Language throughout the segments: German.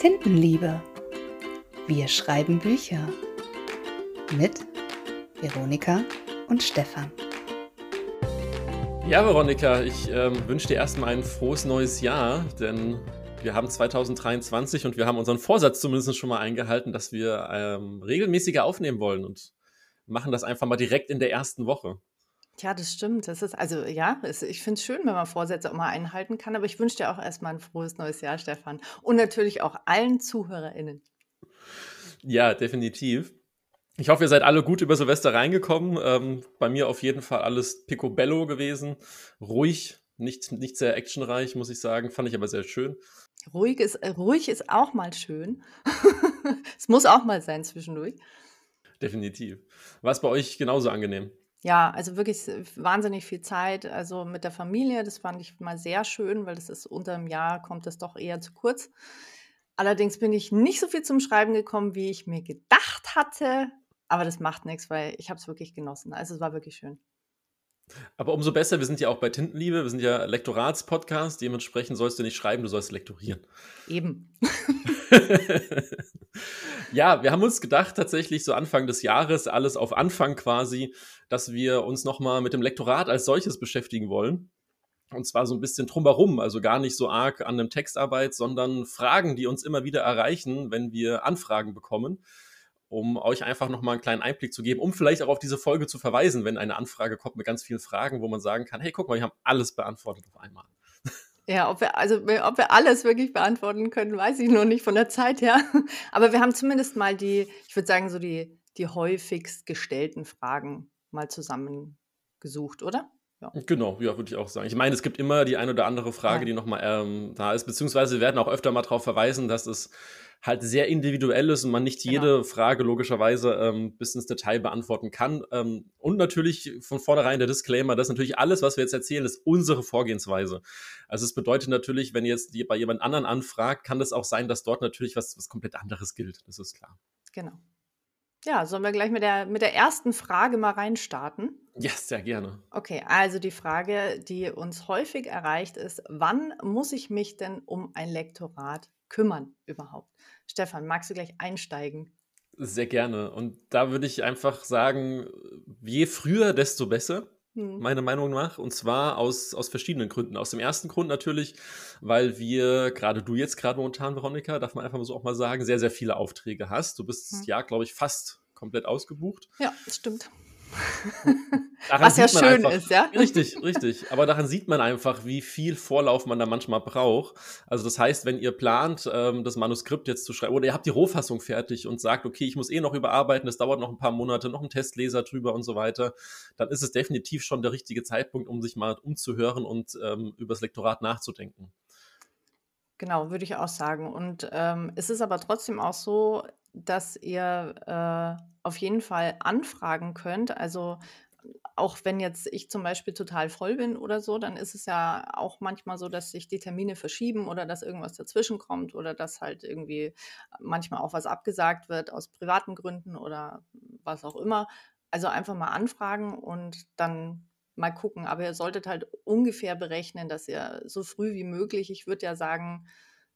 Tintenliebe. Wir schreiben Bücher. Mit Veronika und Stefan. Ja, Veronika, ich ähm, wünsche dir erstmal ein frohes neues Jahr, denn wir haben 2023 und wir haben unseren Vorsatz zumindest schon mal eingehalten, dass wir ähm, regelmäßiger aufnehmen wollen und machen das einfach mal direkt in der ersten Woche. Ja, das stimmt. Das ist, also ja, es, ich finde es schön, wenn man Vorsätze auch mal einhalten kann, aber ich wünsche dir auch erstmal ein frohes neues Jahr, Stefan. Und natürlich auch allen ZuhörerInnen. Ja, definitiv. Ich hoffe, ihr seid alle gut über Silvester reingekommen. Ähm, bei mir auf jeden Fall alles picobello gewesen. Ruhig, nicht, nicht sehr actionreich, muss ich sagen. Fand ich aber sehr schön. Ruhig ist, äh, ruhig ist auch mal schön. es muss auch mal sein zwischendurch. Definitiv. War es bei euch genauso angenehm? Ja, also wirklich wahnsinnig viel Zeit, also mit der Familie. Das fand ich mal sehr schön, weil das ist unter einem Jahr kommt das doch eher zu kurz. Allerdings bin ich nicht so viel zum Schreiben gekommen, wie ich mir gedacht hatte. Aber das macht nichts, weil ich habe es wirklich genossen. Also es war wirklich schön. Aber umso besser, wir sind ja auch bei Tintenliebe, wir sind ja Lektoratspodcast, dementsprechend sollst du nicht schreiben, du sollst lektorieren. Eben. ja, wir haben uns gedacht, tatsächlich so Anfang des Jahres, alles auf Anfang quasi, dass wir uns nochmal mit dem Lektorat als solches beschäftigen wollen. Und zwar so ein bisschen drumherum, also gar nicht so arg an einem Textarbeit, sondern Fragen, die uns immer wieder erreichen, wenn wir Anfragen bekommen um euch einfach nochmal einen kleinen Einblick zu geben, um vielleicht auch auf diese Folge zu verweisen, wenn eine Anfrage kommt mit ganz vielen Fragen, wo man sagen kann, hey, guck mal, wir haben alles beantwortet auf einmal. Ja, ob wir, also, ob wir alles wirklich beantworten können, weiß ich noch nicht von der Zeit her. Aber wir haben zumindest mal die, ich würde sagen, so die, die häufigst gestellten Fragen mal zusammengesucht, oder? Ja. Genau, ja, würde ich auch sagen. Ich meine, es gibt immer die eine oder andere Frage, ja. die nochmal ähm, da ist, beziehungsweise wir werden auch öfter mal darauf verweisen, dass es halt sehr individuell ist und man nicht jede genau. Frage logischerweise ähm, bis ins Detail beantworten kann. Ähm, und natürlich von vornherein der Disclaimer, dass natürlich alles, was wir jetzt erzählen, ist unsere Vorgehensweise. Also es bedeutet natürlich, wenn ihr jetzt bei jemand anderen anfragt, kann das auch sein, dass dort natürlich was, was komplett anderes gilt. Das ist klar. Genau. Ja, sollen wir gleich mit der, mit der ersten Frage mal reinstarten? Ja, sehr gerne. Okay, also die Frage, die uns häufig erreicht, ist, wann muss ich mich denn um ein Lektorat kümmern überhaupt? Stefan, magst du gleich einsteigen? Sehr gerne. Und da würde ich einfach sagen, je früher, desto besser hm. meiner Meinung nach. Und zwar aus, aus verschiedenen Gründen. Aus dem ersten Grund natürlich, weil wir, gerade du jetzt gerade momentan, Veronika, darf man einfach so auch mal sagen, sehr, sehr viele Aufträge hast. Du bist hm. ja, glaube ich, fast komplett ausgebucht. Ja, das stimmt. Was ja schön einfach, ist, ja? Richtig, richtig. Aber daran sieht man einfach, wie viel Vorlauf man da manchmal braucht. Also das heißt, wenn ihr plant, ähm, das Manuskript jetzt zu schreiben, oder ihr habt die Rohfassung fertig und sagt, okay, ich muss eh noch überarbeiten, das dauert noch ein paar Monate, noch ein Testleser drüber und so weiter, dann ist es definitiv schon der richtige Zeitpunkt, um sich mal umzuhören und ähm, über das Lektorat nachzudenken. Genau, würde ich auch sagen. Und ähm, es ist aber trotzdem auch so, dass ihr äh, auf jeden Fall anfragen könnt. Also auch wenn jetzt ich zum Beispiel total voll bin oder so, dann ist es ja auch manchmal so, dass sich die Termine verschieben oder dass irgendwas dazwischen kommt oder dass halt irgendwie manchmal auch was abgesagt wird aus privaten Gründen oder was auch immer. Also einfach mal anfragen und dann mal gucken. Aber ihr solltet halt ungefähr berechnen, dass ihr so früh wie möglich, ich würde ja sagen,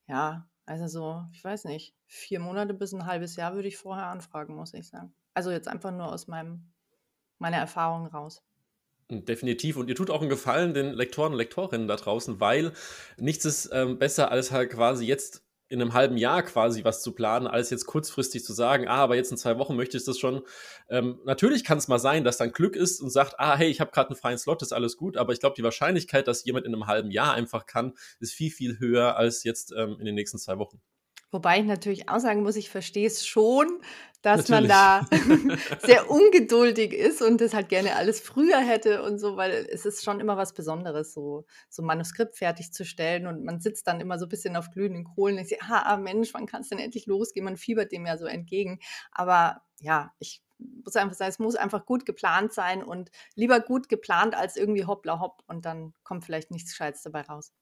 ja, also so, ich weiß nicht, vier Monate bis ein halbes Jahr würde ich vorher anfragen, muss ich sagen. Also jetzt einfach nur aus meinem, meiner Erfahrung raus. Hm, definitiv. Und ihr tut auch einen Gefallen den Lektoren und Lektorinnen da draußen, weil nichts ist ähm, besser als halt quasi jetzt in einem halben Jahr quasi was zu planen, als jetzt kurzfristig zu sagen, ah, aber jetzt in zwei Wochen möchte ich das schon. Ähm, natürlich kann es mal sein, dass dann Glück ist und sagt, ah, hey, ich habe gerade einen freien Slot, ist alles gut, aber ich glaube, die Wahrscheinlichkeit, dass jemand in einem halben Jahr einfach kann, ist viel, viel höher als jetzt ähm, in den nächsten zwei Wochen. Wobei ich natürlich auch sagen muss, ich verstehe es schon, dass Natürlich. man da sehr ungeduldig ist und das halt gerne alles früher hätte und so, weil es ist schon immer was Besonderes, so, so ein Manuskript fertigzustellen und man sitzt dann immer so ein bisschen auf glühenden Kohlen und sagt, ah, Mensch, wann kann es denn endlich losgehen? Man fiebert dem ja so entgegen. Aber ja, ich muss einfach sagen, es muss einfach gut geplant sein und lieber gut geplant als irgendwie hoppla hopp und dann kommt vielleicht nichts Gescheites dabei raus.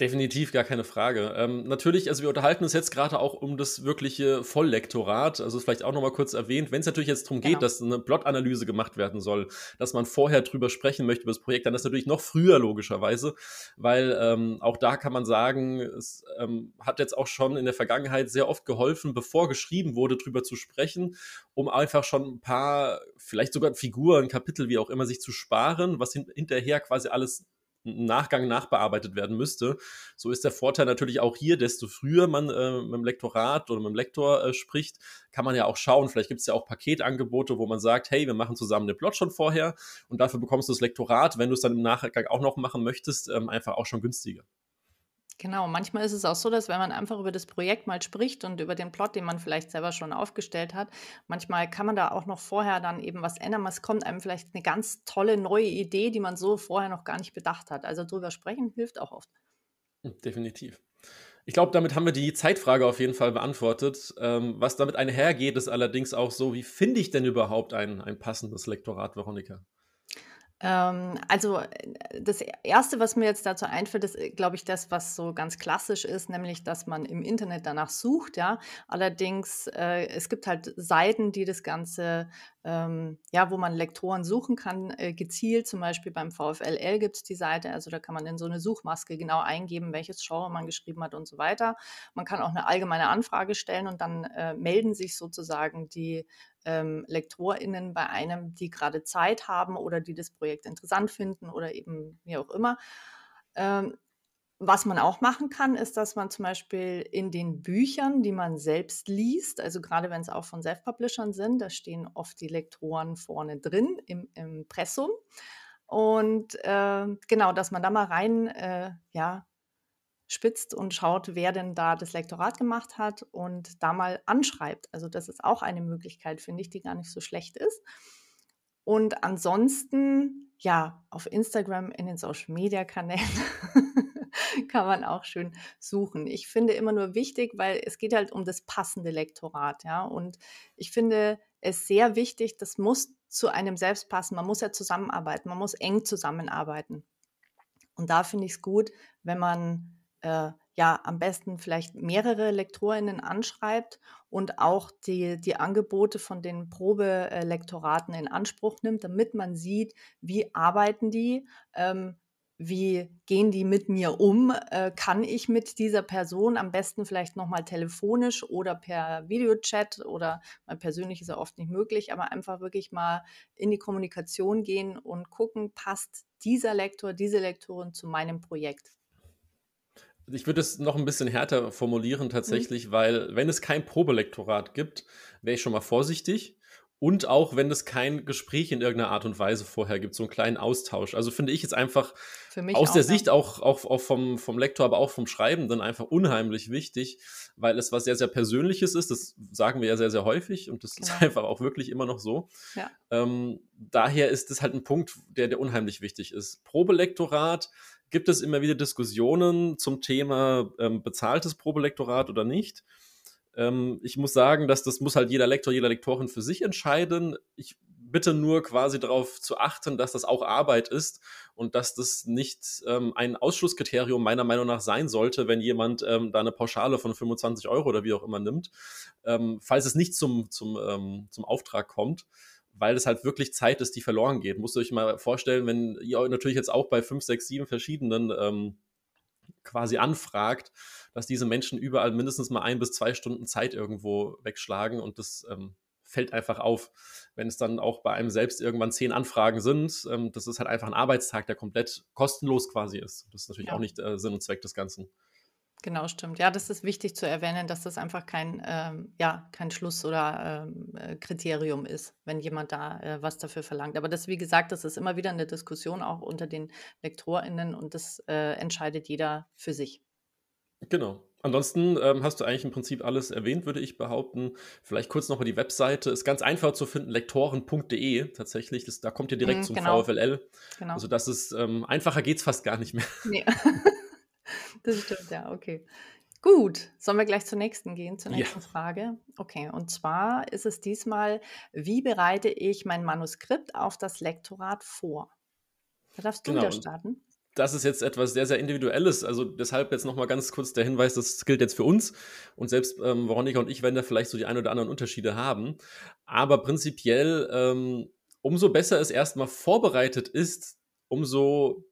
Definitiv, gar keine Frage. Ähm, natürlich, also wir unterhalten uns jetzt gerade auch um das wirkliche Volllektorat. Also vielleicht auch nochmal kurz erwähnt, wenn es natürlich jetzt darum geht, genau. dass eine Plot-Analyse gemacht werden soll, dass man vorher drüber sprechen möchte über das Projekt, dann ist natürlich noch früher logischerweise, weil ähm, auch da kann man sagen, es ähm, hat jetzt auch schon in der Vergangenheit sehr oft geholfen, bevor geschrieben wurde, drüber zu sprechen, um einfach schon ein paar, vielleicht sogar Figuren, Kapitel, wie auch immer, sich zu sparen, was hin hinterher quasi alles Nachgang nachbearbeitet werden müsste. So ist der Vorteil natürlich auch hier, desto früher man äh, mit dem Lektorat oder mit dem Lektor äh, spricht, kann man ja auch schauen, vielleicht gibt es ja auch Paketangebote, wo man sagt, hey, wir machen zusammen den Plot schon vorher und dafür bekommst du das Lektorat, wenn du es dann im Nachgang auch noch machen möchtest, ähm, einfach auch schon günstiger. Genau, manchmal ist es auch so, dass wenn man einfach über das Projekt mal spricht und über den Plot, den man vielleicht selber schon aufgestellt hat, manchmal kann man da auch noch vorher dann eben was ändern. Es kommt einem vielleicht eine ganz tolle neue Idee, die man so vorher noch gar nicht bedacht hat. Also drüber sprechen hilft auch oft. Hm, definitiv. Ich glaube, damit haben wir die Zeitfrage auf jeden Fall beantwortet. Ähm, was damit einhergeht, ist allerdings auch so, wie finde ich denn überhaupt ein, ein passendes Lektorat, Veronika? Ähm, also äh, das Erste, was mir jetzt dazu einfällt, ist, äh, glaube ich, das, was so ganz klassisch ist, nämlich, dass man im Internet danach sucht. Ja, allerdings äh, es gibt halt Seiten, die das Ganze ähm, ja, wo man Lektoren suchen kann, äh, gezielt. Zum Beispiel beim VfLL gibt es die Seite, also da kann man in so eine Suchmaske genau eingeben, welches Genre man geschrieben hat und so weiter. Man kann auch eine allgemeine Anfrage stellen und dann äh, melden sich sozusagen die ähm, LektorInnen bei einem, die gerade Zeit haben oder die das Projekt interessant finden oder eben wie auch immer. Ähm, was man auch machen kann, ist, dass man zum Beispiel in den Büchern, die man selbst liest, also gerade wenn es auch von Self-Publishern sind, da stehen oft die Lektoren vorne drin im Impressum. Und äh, genau, dass man da mal rein äh, ja, spitzt und schaut, wer denn da das Lektorat gemacht hat und da mal anschreibt. Also das ist auch eine Möglichkeit, finde ich, die gar nicht so schlecht ist. Und ansonsten, ja, auf Instagram in den Social-Media-Kanälen kann man auch schön suchen. Ich finde immer nur wichtig, weil es geht halt um das passende Lektorat, ja. Und ich finde es sehr wichtig, das muss zu einem selbst passen. Man muss ja zusammenarbeiten, man muss eng zusammenarbeiten. Und da finde ich es gut, wenn man äh, ja am besten vielleicht mehrere LektorInnen anschreibt und auch die, die Angebote von den Probelektoraten in Anspruch nimmt, damit man sieht, wie arbeiten die, ähm, wie gehen die mit mir um? Äh, kann ich mit dieser Person am besten vielleicht nochmal telefonisch oder per Videochat oder mal persönlich ist ja oft nicht möglich, aber einfach wirklich mal in die Kommunikation gehen und gucken, passt dieser Lektor, diese Lektorin zu meinem Projekt? Ich würde es noch ein bisschen härter formulieren tatsächlich, mhm. weil wenn es kein Probelektorat gibt, wäre ich schon mal vorsichtig. Und auch wenn es kein Gespräch in irgendeiner Art und Weise vorher gibt, so einen kleinen Austausch. Also finde ich jetzt einfach aus der. Sicht auch, auch, auch vom, vom Lektor, aber auch vom Schreibenden einfach unheimlich wichtig, weil es was sehr, sehr Persönliches ist. Das sagen wir ja sehr, sehr häufig und das genau. ist einfach auch wirklich immer noch so. Ja. Ähm, daher ist es halt ein Punkt, der, der unheimlich wichtig ist. Probelektorat gibt es immer wieder Diskussionen zum Thema ähm, bezahltes Probelektorat oder nicht. Ähm, ich muss sagen, dass das muss halt jeder Lektor, jeder Lektorin für sich entscheiden. Ich bitte nur quasi darauf zu achten, dass das auch Arbeit ist und dass das nicht ähm, ein Ausschlusskriterium meiner Meinung nach sein sollte, wenn jemand ähm, da eine Pauschale von 25 Euro oder wie auch immer nimmt, ähm, falls es nicht zum, zum, ähm, zum Auftrag kommt weil es halt wirklich Zeit ist, die verloren geht. Musst du euch mal vorstellen, wenn ihr natürlich jetzt auch bei 5, 6, 7 verschiedenen ähm, quasi anfragt, dass diese Menschen überall mindestens mal ein bis zwei Stunden Zeit irgendwo wegschlagen und das ähm, fällt einfach auf. Wenn es dann auch bei einem selbst irgendwann zehn Anfragen sind, ähm, das ist halt einfach ein Arbeitstag, der komplett kostenlos quasi ist. Das ist natürlich ja. auch nicht äh, Sinn und Zweck des Ganzen. Genau, stimmt. Ja, das ist wichtig zu erwähnen, dass das einfach kein, ähm, ja, kein Schluss oder ähm, äh, Kriterium ist, wenn jemand da äh, was dafür verlangt. Aber das, wie gesagt, das ist immer wieder eine Diskussion auch unter den LektorInnen und das äh, entscheidet jeder für sich. Genau. Ansonsten ähm, hast du eigentlich im Prinzip alles erwähnt, würde ich behaupten. Vielleicht kurz noch mal die Webseite. Ist ganz einfach zu finden, lektoren.de tatsächlich. Das, da kommt ihr direkt mm, zum genau. VFLL. Genau. Also das ist, ähm, einfacher geht es fast gar nicht mehr. Nee. Das stimmt, ja, okay. Gut, sollen wir gleich zur nächsten gehen, zur nächsten ja. Frage? Okay, und zwar ist es diesmal, wie bereite ich mein Manuskript auf das Lektorat vor? Da darfst du genau. wieder starten. das ist jetzt etwas sehr, sehr Individuelles. Also deshalb jetzt nochmal ganz kurz der Hinweis, das gilt jetzt für uns. Und selbst ähm, Veronika und ich werden da vielleicht so die ein oder anderen Unterschiede haben. Aber prinzipiell, ähm, umso besser es erstmal vorbereitet ist, umso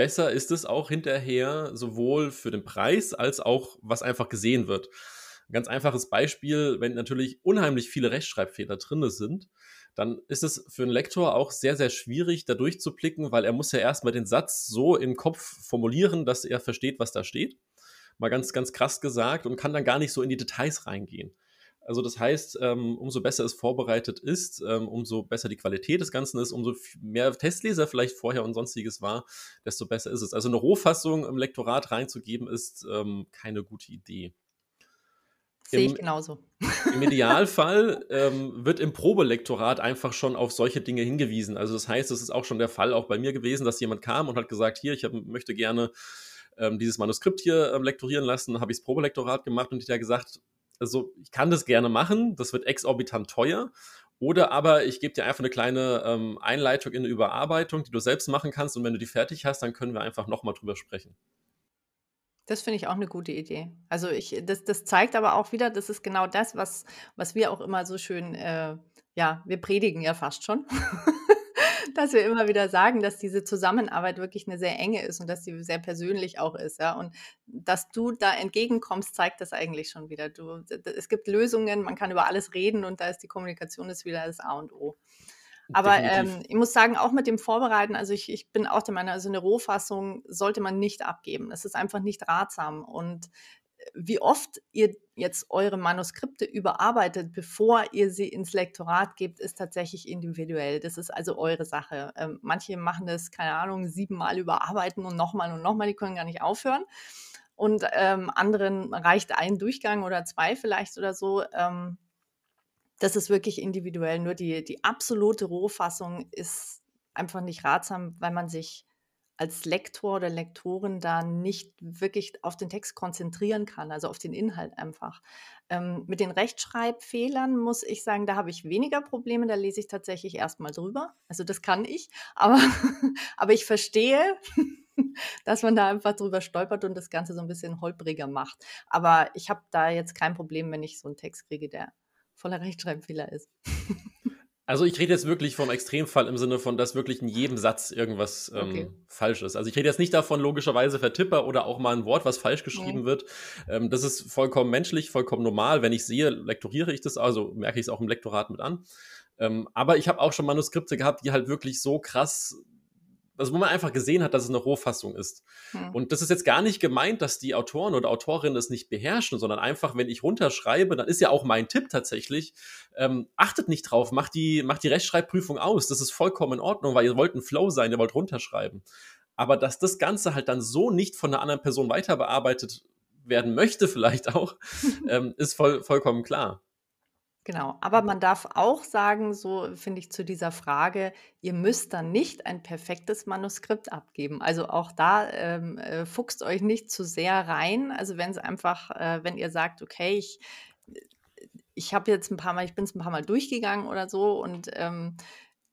besser ist es auch hinterher, sowohl für den Preis als auch, was einfach gesehen wird. Ein ganz einfaches Beispiel, wenn natürlich unheimlich viele Rechtschreibfehler drin sind, dann ist es für einen Lektor auch sehr, sehr schwierig, da durchzublicken, weil er muss ja erstmal den Satz so im Kopf formulieren, dass er versteht, was da steht. Mal ganz, ganz krass gesagt und kann dann gar nicht so in die Details reingehen. Also das heißt, ähm, umso besser es vorbereitet ist, ähm, umso besser die Qualität des Ganzen ist, umso mehr Testleser vielleicht vorher und sonstiges war, desto besser ist es. Also eine Rohfassung im Lektorat reinzugeben, ist ähm, keine gute Idee. Sehe ich genauso. Im Idealfall ähm, wird im Probelektorat einfach schon auf solche Dinge hingewiesen. Also das heißt, es ist auch schon der Fall auch bei mir gewesen, dass jemand kam und hat gesagt, hier, ich hab, möchte gerne ähm, dieses Manuskript hier ähm, lektorieren lassen, habe ich das Probelektorat gemacht und ich habe gesagt, also ich kann das gerne machen, das wird exorbitant teuer. Oder aber ich gebe dir einfach eine kleine ähm, Einleitung in eine Überarbeitung, die du selbst machen kannst und wenn du die fertig hast, dann können wir einfach nochmal drüber sprechen. Das finde ich auch eine gute Idee. Also ich das das zeigt aber auch wieder, das ist genau das, was was wir auch immer so schön, äh ja, wir predigen ja fast schon, dass wir immer wieder sagen, dass diese Zusammenarbeit wirklich eine sehr enge ist und dass sie sehr persönlich auch ist, ja. Und dass du da entgegenkommst, zeigt das eigentlich schon wieder. Du es gibt Lösungen, man kann über alles reden und da ist die Kommunikation ist wieder das A und O. Aber ähm, ich muss sagen, auch mit dem Vorbereiten, also ich, ich bin auch der Meinung, also eine Rohfassung sollte man nicht abgeben. Es ist einfach nicht ratsam. Und wie oft ihr jetzt eure Manuskripte überarbeitet, bevor ihr sie ins Lektorat gebt, ist tatsächlich individuell. Das ist also eure Sache. Ähm, manche machen das, keine Ahnung, siebenmal überarbeiten und nochmal und nochmal, die können gar nicht aufhören. Und ähm, anderen reicht ein Durchgang oder zwei vielleicht oder so. Ähm, das ist wirklich individuell. Nur die, die absolute Rohfassung ist einfach nicht ratsam, weil man sich als Lektor oder Lektorin da nicht wirklich auf den Text konzentrieren kann, also auf den Inhalt einfach. Ähm, mit den Rechtschreibfehlern muss ich sagen, da habe ich weniger Probleme, da lese ich tatsächlich erstmal drüber. Also das kann ich, aber, aber ich verstehe, dass man da einfach drüber stolpert und das Ganze so ein bisschen holpriger macht. Aber ich habe da jetzt kein Problem, wenn ich so einen Text kriege, der voller Rechtschreibfehler ist. Also ich rede jetzt wirklich vom Extremfall im Sinne von, dass wirklich in jedem Satz irgendwas ähm, okay. falsch ist. Also ich rede jetzt nicht davon, logischerweise Vertipper oder auch mal ein Wort, was falsch geschrieben nee. wird. Ähm, das ist vollkommen menschlich, vollkommen normal. Wenn ich sehe, lektoriere ich das, also merke ich es auch im Lektorat mit an. Ähm, aber ich habe auch schon Manuskripte gehabt, die halt wirklich so krass also wo man einfach gesehen hat, dass es eine Rohfassung ist. Hm. Und das ist jetzt gar nicht gemeint, dass die Autoren oder Autorinnen es nicht beherrschen, sondern einfach, wenn ich runterschreibe, dann ist ja auch mein Tipp tatsächlich, ähm, achtet nicht drauf, macht die, macht die Rechtschreibprüfung aus. Das ist vollkommen in Ordnung, weil ihr wollt ein Flow sein, ihr wollt runterschreiben. Aber dass das Ganze halt dann so nicht von einer anderen Person weiter bearbeitet werden möchte, vielleicht auch, ähm, ist voll, vollkommen klar. Genau, aber man darf auch sagen, so finde ich zu dieser Frage, ihr müsst dann nicht ein perfektes Manuskript abgeben. Also auch da ähm, äh, fuchst euch nicht zu sehr rein. Also wenn es einfach, äh, wenn ihr sagt, okay, ich, ich habe jetzt ein paar Mal, ich bin es ein paar Mal durchgegangen oder so und ähm,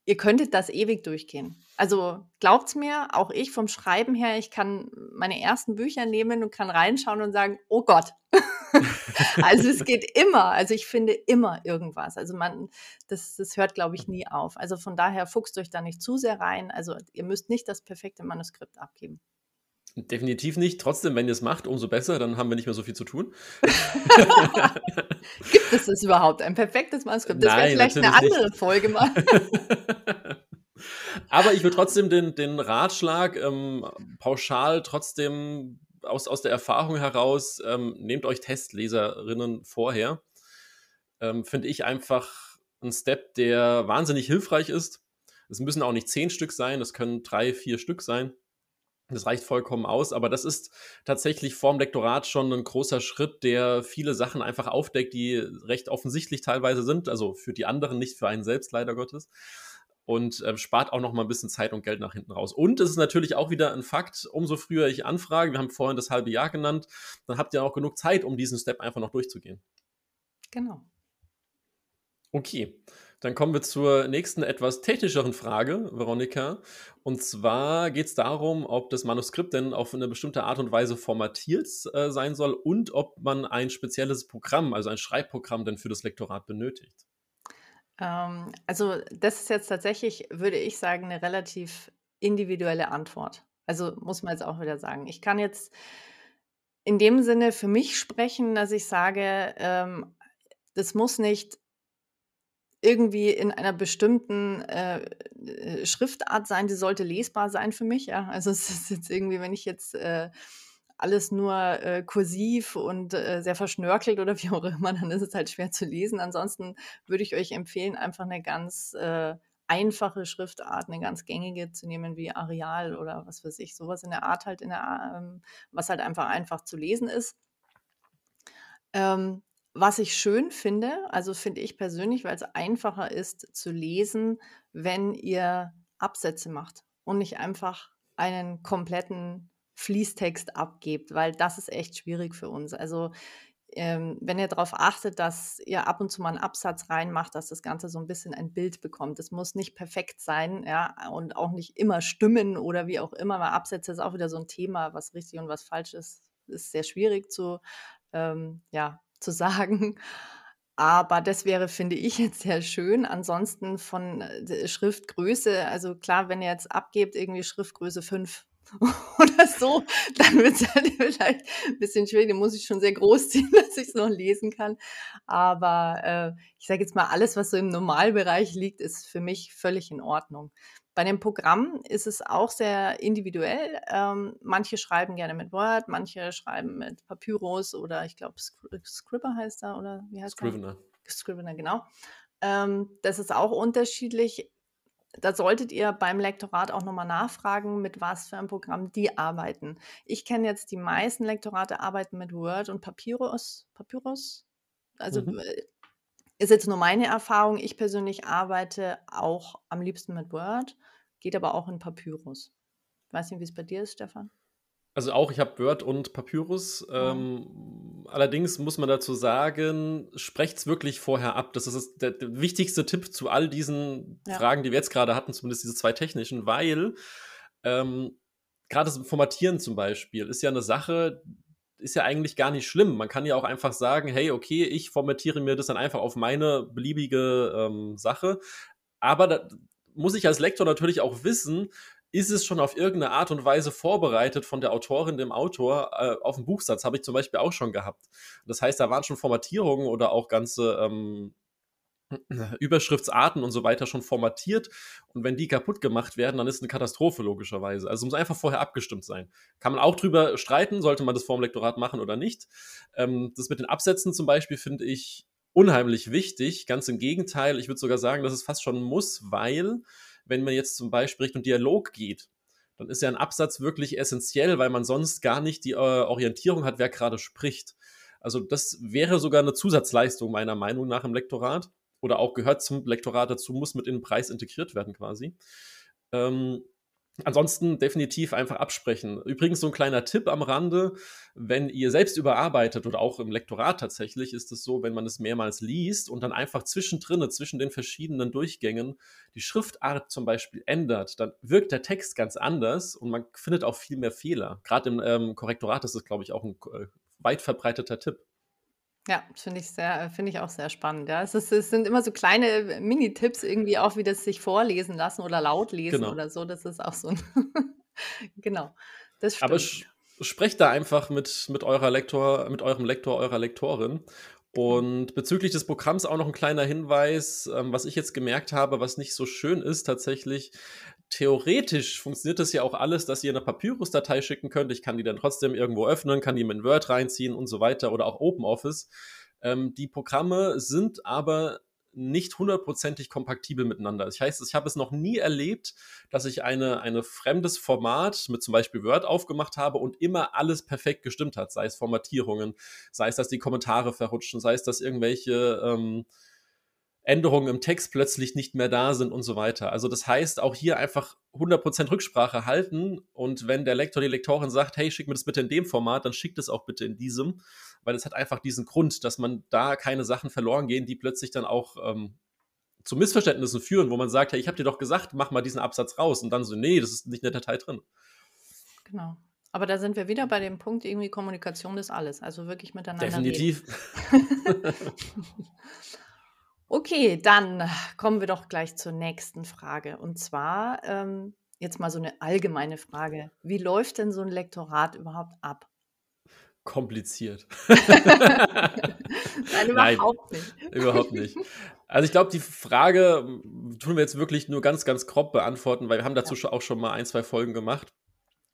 ihr könntet das ewig durchgehen. Also glaubt's mir, auch ich vom Schreiben her, ich kann meine ersten Bücher nehmen und kann reinschauen und sagen, oh Gott. also es geht immer. Also ich finde immer irgendwas. Also man, das, das hört, glaube ich, nie auf. Also von daher fuchst euch da nicht zu sehr rein. Also ihr müsst nicht das perfekte Manuskript abgeben. Definitiv nicht. Trotzdem, wenn ihr es macht, umso besser, dann haben wir nicht mehr so viel zu tun. Gibt es das überhaupt? Ein perfektes Manuskript? Das wäre vielleicht eine andere nicht. Folge mal. Aber ich will trotzdem den, den Ratschlag ähm, pauschal trotzdem aus, aus der Erfahrung heraus, ähm, nehmt euch Testleserinnen vorher. Ähm, Finde ich einfach ein Step, der wahnsinnig hilfreich ist. Es müssen auch nicht zehn Stück sein, es können drei, vier Stück sein. Das reicht vollkommen aus, aber das ist tatsächlich vorm Lektorat schon ein großer Schritt, der viele Sachen einfach aufdeckt, die recht offensichtlich teilweise sind, also für die anderen, nicht für einen selbst, leider Gottes. Und äh, spart auch noch mal ein bisschen Zeit und Geld nach hinten raus. Und es ist natürlich auch wieder ein Fakt, umso früher ich anfrage, wir haben vorhin das halbe Jahr genannt, dann habt ihr auch genug Zeit, um diesen Step einfach noch durchzugehen. Genau. Okay. Dann kommen wir zur nächsten etwas technischeren Frage, Veronika. Und zwar geht es darum, ob das Manuskript denn auf eine bestimmte Art und Weise formatiert äh, sein soll und ob man ein spezielles Programm, also ein Schreibprogramm, denn für das Lektorat benötigt. Ähm, also das ist jetzt tatsächlich, würde ich sagen, eine relativ individuelle Antwort. Also muss man jetzt auch wieder sagen. Ich kann jetzt in dem Sinne für mich sprechen, dass ich sage, ähm, das muss nicht irgendwie in einer bestimmten äh, äh, Schriftart sein, die sollte lesbar sein für mich. Ja, also es ist jetzt irgendwie, wenn ich jetzt äh, alles nur äh, kursiv und äh, sehr verschnörkelt oder wie auch immer, dann ist es halt schwer zu lesen. Ansonsten würde ich euch empfehlen, einfach eine ganz äh, einfache Schriftart, eine ganz gängige zu nehmen wie Areal oder was weiß ich, sowas in der Art halt, in der, ähm, was halt einfach einfach zu lesen ist. Ähm, was ich schön finde, also finde ich persönlich, weil es einfacher ist zu lesen, wenn ihr Absätze macht und nicht einfach einen kompletten Fließtext abgebt, weil das ist echt schwierig für uns. Also ähm, wenn ihr darauf achtet, dass ihr ab und zu mal einen Absatz reinmacht, dass das Ganze so ein bisschen ein Bild bekommt. Es muss nicht perfekt sein, ja, und auch nicht immer stimmen oder wie auch immer. Weil Absätze ist auch wieder so ein Thema, was richtig und was falsch ist, ist sehr schwierig zu, ähm, ja, zu sagen. Aber das wäre, finde ich, jetzt sehr schön. Ansonsten von äh, Schriftgröße, also klar, wenn ihr jetzt abgebt, irgendwie Schriftgröße 5 oder so, dann wird es halt vielleicht ein bisschen schwierig. Den muss ich schon sehr groß ziehen, dass ich es noch lesen kann. Aber äh, ich sage jetzt mal, alles, was so im Normalbereich liegt, ist für mich völlig in Ordnung. Bei dem Programm ist es auch sehr individuell. Ähm, manche schreiben gerne mit Word, manche schreiben mit Papyrus oder ich glaube Scribber heißt er oder wie heißt Scrivener. er? Scrivener, genau. Ähm, das ist auch unterschiedlich. Da solltet ihr beim Lektorat auch nochmal nachfragen, mit was für einem Programm die arbeiten. Ich kenne jetzt die meisten Lektorate arbeiten mit Word und Papyrus. Papyrus? Also mhm. Ist jetzt nur meine Erfahrung. Ich persönlich arbeite auch am liebsten mit Word, geht aber auch in Papyrus. Ich weiß nicht, wie es bei dir ist, Stefan. Also auch, ich habe Word und Papyrus. Ja. Ähm, allerdings muss man dazu sagen, sprecht es wirklich vorher ab. Das ist der, der, wichtigste Tipp zu all diesen ja. Fragen, die wir jetzt gerade hatten, zumindest diese zwei technischen, weil ähm, gerade das Formatieren zum Beispiel ist ja eine Sache, ist ja eigentlich gar nicht schlimm. Man kann ja auch einfach sagen, hey, okay, ich formatiere mir das dann einfach auf meine beliebige ähm, Sache. Aber da muss ich als Lektor natürlich auch wissen, ist es schon auf irgendeine Art und Weise vorbereitet von der Autorin, dem Autor, äh, auf den Buchsatz. Habe ich zum Beispiel auch schon gehabt. Das heißt, da waren schon Formatierungen oder auch ganze ähm, Überschriftsarten und so weiter schon formatiert. Und wenn die kaputt gemacht werden, dann ist eine Katastrophe, logischerweise. Also es muss einfach vorher abgestimmt sein. Kann man auch drüber streiten, sollte man das vorm Lektorat machen oder nicht. Ähm, das mit den Absätzen zum Beispiel finde ich unheimlich wichtig. Ganz im Gegenteil, ich würde sogar sagen, dass es fast schon muss, weil, wenn man jetzt zum Beispiel Richtung Dialog geht, dann ist ja ein Absatz wirklich essentiell, weil man sonst gar nicht die äh, Orientierung hat, wer gerade spricht. Also das wäre sogar eine Zusatzleistung meiner Meinung nach im Lektorat oder auch gehört zum Lektorat dazu, muss mit in den Preis integriert werden quasi. Ähm, Ansonsten definitiv einfach absprechen. Übrigens so ein kleiner Tipp am Rande, wenn ihr selbst überarbeitet oder auch im Lektorat tatsächlich ist es so, wenn man es mehrmals liest und dann einfach zwischendrin, zwischen den verschiedenen Durchgängen die Schriftart zum Beispiel ändert, dann wirkt der Text ganz anders und man findet auch viel mehr Fehler. Gerade im ähm, Korrektorat ist das, glaube ich, auch ein äh, weit verbreiteter Tipp. Ja, finde ich sehr finde ich auch sehr spannend, ja. Es ist es sind immer so kleine äh, Mini-Tipps irgendwie auch, wie das sich vorlesen lassen oder laut lesen Genau. oder so. Das ist auch so 'n genau, das Aber stimmt. sprecht da einfach mit mit eurer Lektor mit eurem Lektor, eurer Lektorin. Und bezüglich des Programms auch noch ein kleiner Hinweis, ähm, was ich jetzt gemerkt habe, was nicht so schön ist tatsächlich. Theoretisch funktioniert das ja auch alles, dass ihr eine Papyrus-Datei schicken könnt. Ich kann die dann trotzdem irgendwo öffnen, kann die in Word reinziehen und so weiter oder auch OpenOffice. Ähm, die Programme sind aber nicht hundertprozentig kompaktibel miteinander. Das heißt, ich habe es noch nie erlebt, dass ich eine, eine fremdes Format mit zum Beispiel Word aufgemacht habe und immer alles perfekt gestimmt hat, sei es Formatierungen, sei es, dass die Kommentare verrutschen, sei es, dass irgendwelche ähm, Änderungen im Text plötzlich nicht mehr da sind und so weiter. Also das heißt, auch hier einfach 100% Rücksprache halten und wenn der Lektor, die Lektorin sagt, hey, schick mir das bitte in dem Format, dann schickt es auch bitte in diesem, weil es hat einfach diesen Grund, dass man da keine Sachen verloren gehen, die plötzlich dann auch ähm, zu Missverständnissen führen, wo man sagt, hey, ich habe dir doch gesagt, mach mal diesen Absatz raus und dann so, nee, das ist nicht in der Datei drin. Genau. Aber da sind wir wieder bei dem Punkt, irgendwie Kommunikation ist alles. Also wirklich miteinander. Definitiv. okay, dann kommen wir doch gleich zur nächsten Frage. Und zwar ähm, jetzt mal so eine allgemeine Frage. Wie läuft denn so ein Lektorat überhaupt ab? Kompliziert. Nein, überhaupt Nein, nicht. Überhaupt nicht. Also ich glaube, die Frage tun wir jetzt wirklich nur ganz, ganz grob beantworten, weil wir haben dazu ja. auch schon mal ein, zwei Folgen gemacht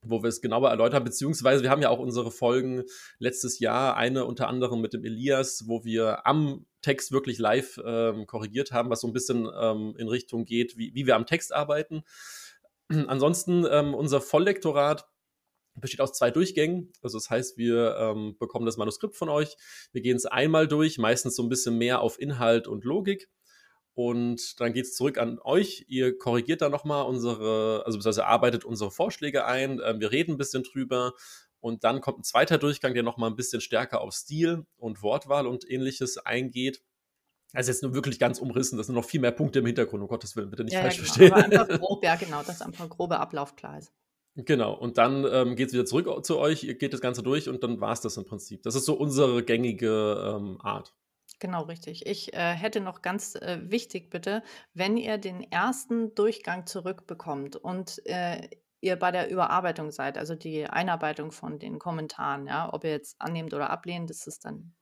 wo wir es genauer erläutern, beziehungsweise wir haben ja auch unsere Folgen letztes Jahr, eine unter anderem mit dem Elias, wo wir am Text wirklich live ähm, korrigiert haben, was so ein bisschen ähm, in Richtung geht, wie, wie wir am Text arbeiten. Ansonsten ähm, unser Volllektorat besteht aus zwei Durchgängen. Also das heißt, wir ähm, bekommen das Manuskript von euch, wir gehen es einmal durch, meistens so ein bisschen mehr auf Inhalt und Logik und dann geht es zurück an euch. Ihr korrigiert da nochmal unsere, also beziehungsweise arbeitet unsere Vorschläge ein. Ähm, wir reden ein bisschen drüber. Und dann kommt ein zweiter Durchgang, der nochmal ein bisschen stärker auf Stil und Wortwahl und ähnliches eingeht. Also jetzt nur wirklich ganz umrissen, das sind noch viel mehr Punkte im Hintergrund, um Gottes Willen, bitte nicht ja, falsch ja, genau. verstehen. Aber einfach grob, ja, genau, dass einfach grobe Ablauf klar ist. Genau, und dann ähm, geht es wieder zurück zu euch, ihr geht das Ganze durch und dann war es das im Prinzip. Das ist so unsere gängige ähm, Art. Genau, richtig. Ich äh, hätte noch ganz äh, wichtig bitte, wenn ihr den ersten Durchgang zurückbekommt und äh, ihr bei der Überarbeitung seid, also die Einarbeitung von den Kommentaren, ja, ob ihr jetzt annehmt oder ablehnt, das ist dann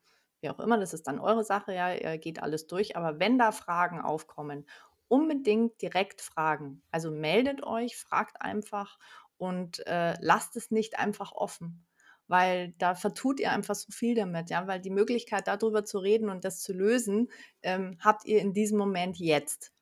wie auch immer, das ist dann eure Sache, ja, ihr geht alles durch. Aber wenn da Fragen aufkommen, unbedingt direkt fragen. Also meldet euch, fragt einfach und äh, lasst es nicht einfach offen weil da vertut ihr einfach so viel damit, ja, weil die Möglichkeit darüber zu reden und das zu lösen, ähm, habt ihr in diesem Moment jetzt.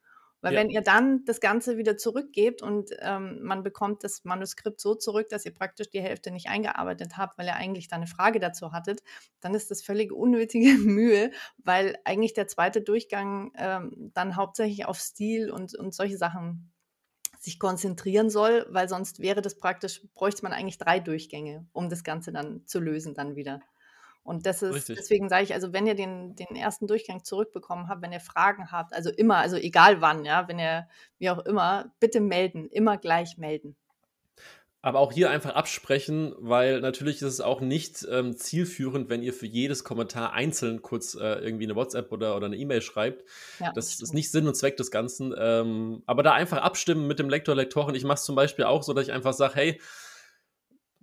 Weil ja. wenn ihr dann das Ganze wieder zurückgebt und ähm, man bekommt das Manuskript so zurück, dass ihr praktisch die Hälfte nicht eingearbeitet habt, weil ihr eigentlich da eine Frage dazu hattet, dann ist das völlig unnötige Mühe, weil eigentlich der zweite Durchgang ähm, dann hauptsächlich auf Stil und, und solche Sachen sich konzentrieren soll, weil sonst wäre das praktisch, bräuchte man eigentlich drei Durchgänge, um das Ganze dann zu lösen dann wieder. Und das ist, Richtig. deswegen sage ich, also wenn ihr den, den ersten Durchgang zurückbekommen habt, wenn ihr Fragen habt, also immer, also egal wann, ja, wenn ihr, wie auch immer, bitte melden, immer gleich melden. Aber auch hier einfach absprechen, weil natürlich ist es auch nicht ähm, zielführend, wenn ihr für jedes Kommentar einzeln kurz äh, irgendwie eine WhatsApp oder, oder eine E-Mail schreibt. Ja, das, das ist nicht Sinn und Zweck des Ganzen. Ähm, aber da einfach abstimmen mit dem Lektor, Lektorin. Ich mache es zum Beispiel auch so, dass ich einfach sage, hey,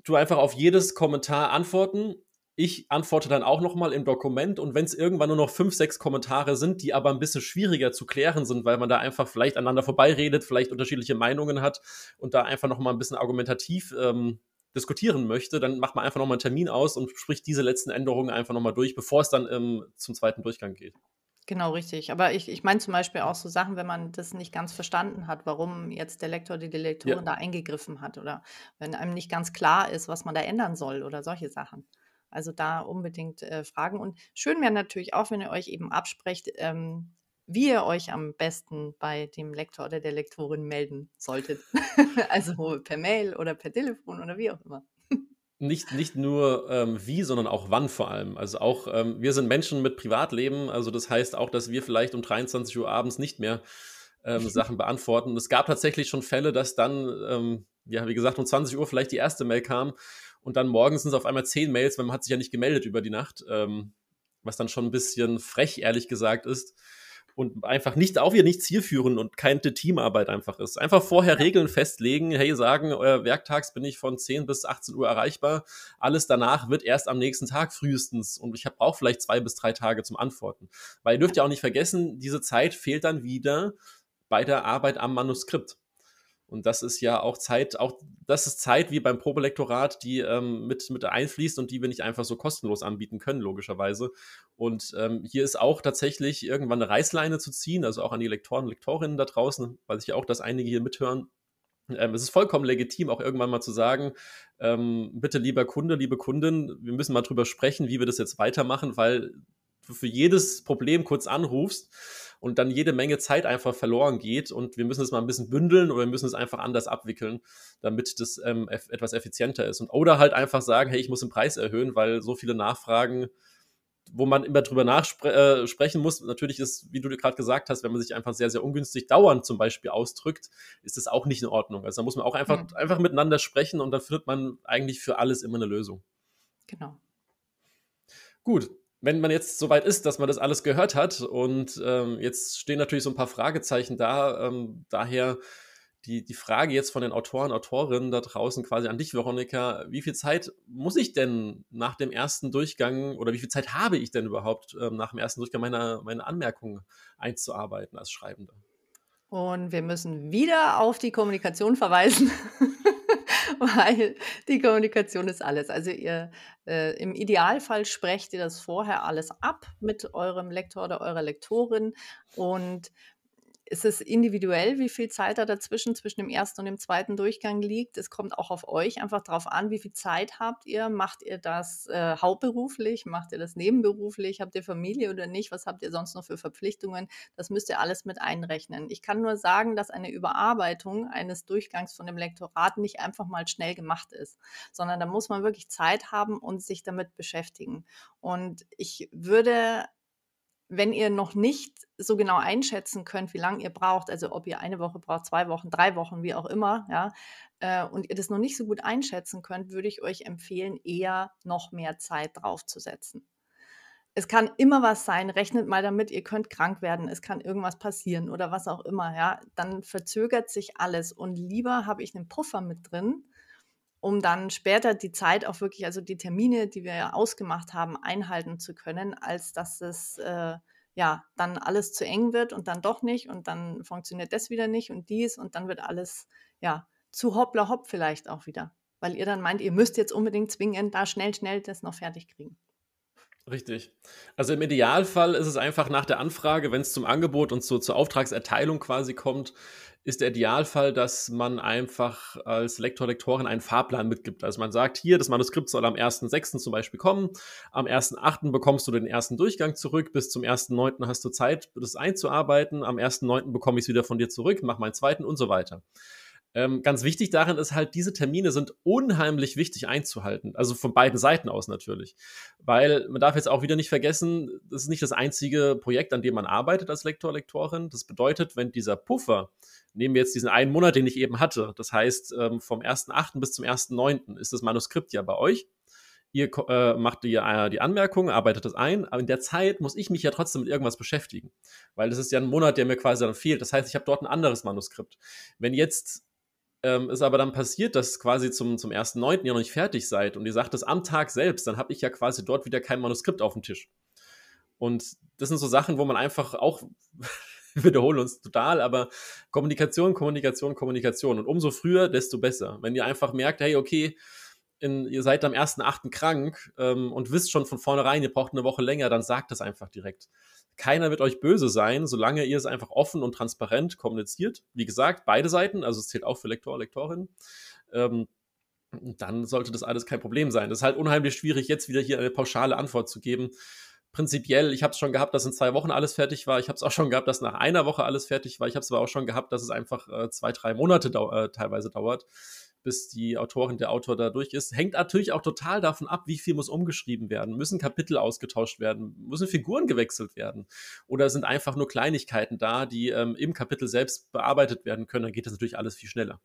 du einfach auf jedes Kommentar antworten ich antworte dann auch nochmal im Dokument und wenn es irgendwann nur noch fünf, sechs Kommentare sind, die aber ein bisschen schwieriger zu klären sind, weil man da einfach vielleicht aneinander vorbeiredet, vielleicht unterschiedliche Meinungen hat und da einfach nochmal ein bisschen argumentativ ähm, diskutieren möchte, dann macht man einfach nochmal einen Termin aus und spricht diese letzten Änderungen einfach nochmal durch, bevor es dann ähm, zum zweiten Durchgang geht. Genau, richtig. Aber ich, ich meine zum Beispiel auch so Sachen, wenn man das nicht ganz verstanden hat, warum jetzt der Lektor, die Lektorin ja. da eingegriffen hat oder wenn einem nicht ganz klar ist, was man da ändern soll oder solche Sachen. Also da unbedingt äh, fragen. Und schön wäre natürlich auch, wenn ihr euch eben absprecht, ähm, wie ihr euch am besten bei dem Lektor oder der Lektorin melden solltet. also per Mail oder per Telefon oder wie auch immer. Nicht, nicht nur ähm, wie, sondern auch wann vor allem. Also auch, ähm, wir sind Menschen mit Privatleben, also das heißt auch, dass wir vielleicht um 23 Uhr abends nicht mehr ähm, Sachen beantworten. Und es gab tatsächlich schon Fälle, dass dann, ähm, ja, wie gesagt, um 20 Uhr vielleicht die erste Mail kam und dann morgens sind es auf einmal zehn Mails, weil man hat sich ja nicht gemeldet über die Nacht, ähm, was dann schon ein bisschen frech, ehrlich gesagt ist. Und einfach nicht, auch wieder nicht zielführend und keine Teamarbeit einfach ist. Einfach vorher. Regeln festlegen, hey, sagen, euer Werktags bin ich von 10 bis 18 Uhr erreichbar. Alles danach wird erst am nächsten Tag frühestens. Und ich brauche vielleicht zwei bis drei Tage zum Antworten. Weil ihr dürft ja auch nicht vergessen, diese Zeit fehlt dann wieder bei der Arbeit am Manuskript. Und das ist ja auch Zeit, auch das ist Zeit wie beim Probelektorat, die ähm, mit, mit einfließt und die wir nicht einfach so kostenlos anbieten können, logischerweise. Und ähm, hier ist auch tatsächlich irgendwann eine Reißleine zu ziehen, also auch an die Lektoren und Lektorinnen da draußen, weil ich ja auch, dass einige hier mithören. Ähm, es ist vollkommen legitim, auch irgendwann mal zu sagen, ähm, bitte lieber Kunde, liebe Kundin, wir müssen mal drüber sprechen, wie wir das jetzt weitermachen, weil du für jedes Problem kurz anrufst und dann jede Menge Zeit einfach verloren geht und wir müssen es mal ein bisschen bündeln oder wir müssen es einfach anders abwickeln, damit das ähm, etwas effizienter ist. Und oder halt einfach sagen, hey, ich muss den Preis erhöhen, weil so viele Nachfragen wo man immer drüber nachsprechen äh, muss, natürlich ist, wie du gerade gesagt hast, wenn man sich einfach sehr, sehr ungünstig dauernd zum Beispiel ausdrückt, ist das auch nicht in Ordnung. Also da muss man auch einfach, mhm. einfach miteinander sprechen und dann findet man eigentlich für alles immer eine Lösung. Genau. Gut, wenn man jetzt soweit ist, dass man das alles gehört hat und ähm, jetzt stehen natürlich so ein paar Fragezeichen da, ähm, daher die, die Frage jetzt von den Autoren, Autorinnen da draußen quasi an dich, Veronika, wie viel Zeit muss ich denn nach dem ersten Durchgang oder wie viel Zeit habe ich denn überhaupt ähm, nach dem ersten Durchgang meine, meine Anmerkungen einzuarbeiten als Schreibende? Und wir müssen wieder auf die Kommunikation verweisen, weil die Kommunikation ist alles. Also ihr äh, im Idealfall sprecht ihr das vorher alles ab mit eurem Lektor oder eurer Lektorin und ist es individuell, wie viel Zeit da dazwischen, zwischen dem ersten und dem zweiten Durchgang liegt. Es kommt auch auf euch einfach darauf an, wie viel Zeit habt ihr. Macht ihr das äh, hauptberuflich? Macht ihr das nebenberuflich? Habt ihr Familie oder nicht? Was habt ihr sonst noch für Verpflichtungen? Das müsst ihr alles mit einrechnen. Ich kann nur sagen, dass eine Überarbeitung eines Durchgangs von dem Lektorat nicht einfach mal schnell gemacht ist, sondern da muss man wirklich Zeit haben und sich damit beschäftigen. Und ich würde wenn ihr noch nicht so genau einschätzen könnt, wie lange ihr braucht, also ob ihr eine Woche braucht, zwei Wochen, drei Wochen, wie auch immer, ja, äh, und ihr das noch nicht so gut einschätzen könnt, würde ich euch empfehlen, eher noch mehr Zeit draufzusetzen. Es kann immer was sein, rechnet mal damit, ihr könnt krank werden, es kann irgendwas passieren oder was auch immer, ja, dann verzögert sich alles und lieber habe ich einen Puffer mit drin, um dann später die Zeit auch wirklich, also die Termine, die wir ja ausgemacht haben, einhalten zu können, als dass es äh, ja dann alles zu eng wird und dann doch nicht und dann funktioniert das wieder nicht und dies und dann wird alles ja zu hoppla hopp vielleicht auch wieder, weil ihr dann meint, ihr müsst jetzt unbedingt zwingend da schnell, schnell das noch fertig kriegen. Richtig. Also im Idealfall ist es einfach nach der Anfrage, wenn es zum Angebot und so zur Auftragserteilung quasi kommt, ist der Idealfall, dass man einfach als Lektor, Lektorin einen Fahrplan mitgibt. Also man sagt, hier, das Manuskript soll am 1.6. zum Beispiel kommen, am 1.8. bekommst du den ersten Durchgang zurück, bis zum 1.9. hast du Zeit, das einzuarbeiten, am 1.9. bekomme ich es wieder von dir zurück, mach meinen zweiten und so weiter. Ähm, ganz wichtig darin ist halt, diese Termine sind unheimlich wichtig einzuhalten. Also von beiden Seiten aus natürlich. Weil man darf jetzt auch wieder nicht vergessen, das ist nicht das einzige Projekt, an dem man arbeitet als Lektor, Lektorin. Das bedeutet, wenn dieser Puffer nehmen wir jetzt diesen einen Monat, den ich eben hatte. Das heißt, ähm, vom 1.8. bis zum 1.9. ist das Manuskript ja bei euch. Ihr äh, macht die, äh, die Anmerkung, arbeitet das ein, aber in der Zeit muss ich mich ja trotzdem mit irgendwas beschäftigen. Weil das ist ja ein Monat, der mir quasi dann fehlt. Das heißt, ich habe dort ein anderes Manuskript. Wenn jetzt ähm, ist aber dann passiert, dass quasi zum, zum 1.9. ja noch nicht fertig seid und ihr sagt das am Tag selbst, dann habe ich ja quasi dort wieder kein Manuskript auf dem Tisch. Und das sind so Sachen, wo man einfach auch wiederholen uns total, aber Kommunikation, Kommunikation, Kommunikation. Und umso früher, desto besser. Wenn ihr einfach merkt, hey, okay, in, ihr seid am 1.8. krank ähm, und wisst schon von vornherein, ihr braucht eine Woche länger, dann sagt das einfach direkt. Keiner wird euch böse sein, solange ihr es einfach offen und transparent kommuniziert. Wie gesagt, beide Seiten, also es zählt auch für Lektor, Lektorin. Ähm, dann sollte das alles kein Problem sein. Das ist halt unheimlich schwierig, jetzt wieder hier eine pauschale Antwort zu geben prinzipiell, ich habe es schon gehabt, dass in zwei Wochen alles fertig war. Ich habe es auch schon gehabt, dass nach einer Woche alles fertig war. Ich habe es aber auch schon gehabt, dass es einfach äh, zwei, drei Monate dau äh, teilweise dauert, bis die Autorin, der Autor da durch ist. Hängt natürlich auch total davon ab, wie viel muss umgeschrieben werden. Müssen Kapitel ausgetauscht werden? Müssen Figuren gewechselt werden? Oder sind einfach nur Kleinigkeiten da, die ähm, im Kapitel selbst bearbeitet werden können? Dann geht das natürlich alles viel schneller.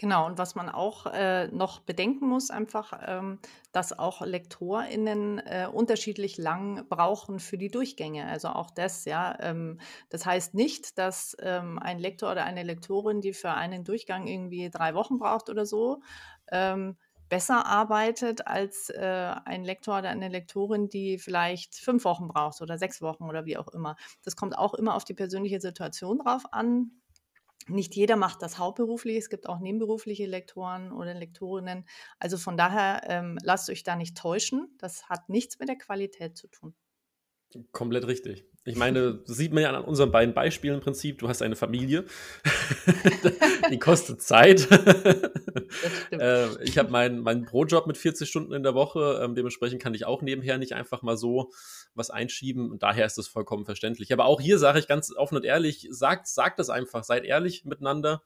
Genau, und was man auch äh, noch bedenken muss, einfach, ähm, dass auch LektorInnen äh, unterschiedlich lang brauchen für die Durchgänge. Also auch das, ja. Ähm, das heißt nicht, dass ähm, ein Lektor oder eine Lektorin, die für einen Durchgang irgendwie drei Wochen braucht oder so, ähm, besser arbeitet als äh, ein Lektor oder eine Lektorin, die vielleicht fünf Wochen braucht oder sechs Wochen oder wie auch immer. Das kommt auch immer auf die persönliche Situation drauf an nicht jeder macht das hauptberuflich. Es gibt auch nebenberufliche Lektoren oder Lektorinnen. Also von daher ähm, lasst euch da nicht täuschen. Das hat nichts mit der Qualität zu tun. Komplett richtig. Ich meine, das sieht man ja an unseren beiden Beispielen im Prinzip. Du hast eine Familie, die kostet Zeit. äh, ich habe meinen mein Brotjob mit 40 Stunden in der Woche. Ähm, dementsprechend kann ich auch nebenher nicht einfach mal so was einschieben. Und daher ist das vollkommen verständlich. Aber auch hier sage ich ganz offen und ehrlich, sagt, sagt das einfach, seid ehrlich miteinander.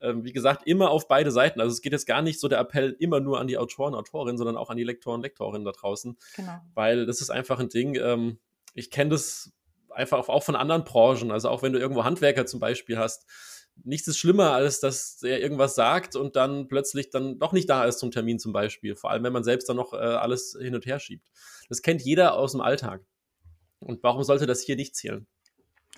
ähm, wie gesagt, immer auf beide Seiten. Also es geht jetzt gar nicht so der Appell immer nur an die Autoren, Autorinnen, sondern auch an die Lektoren, Lektorinnen da draußen. Genau. Weil das ist einfach ein Ding, ähm, ich kenne das einfach auch von anderen Branchen. Also auch wenn du irgendwo Handwerker zum Beispiel hast, nichts ist schlimmer, als dass er irgendwas sagt und dann plötzlich dann doch nicht da ist zum Termin zum Beispiel. Vor allem, wenn man selbst dann noch äh, alles hin und her schiebt. Das kennt jeder aus dem Alltag. Und warum sollte das hier nicht zählen?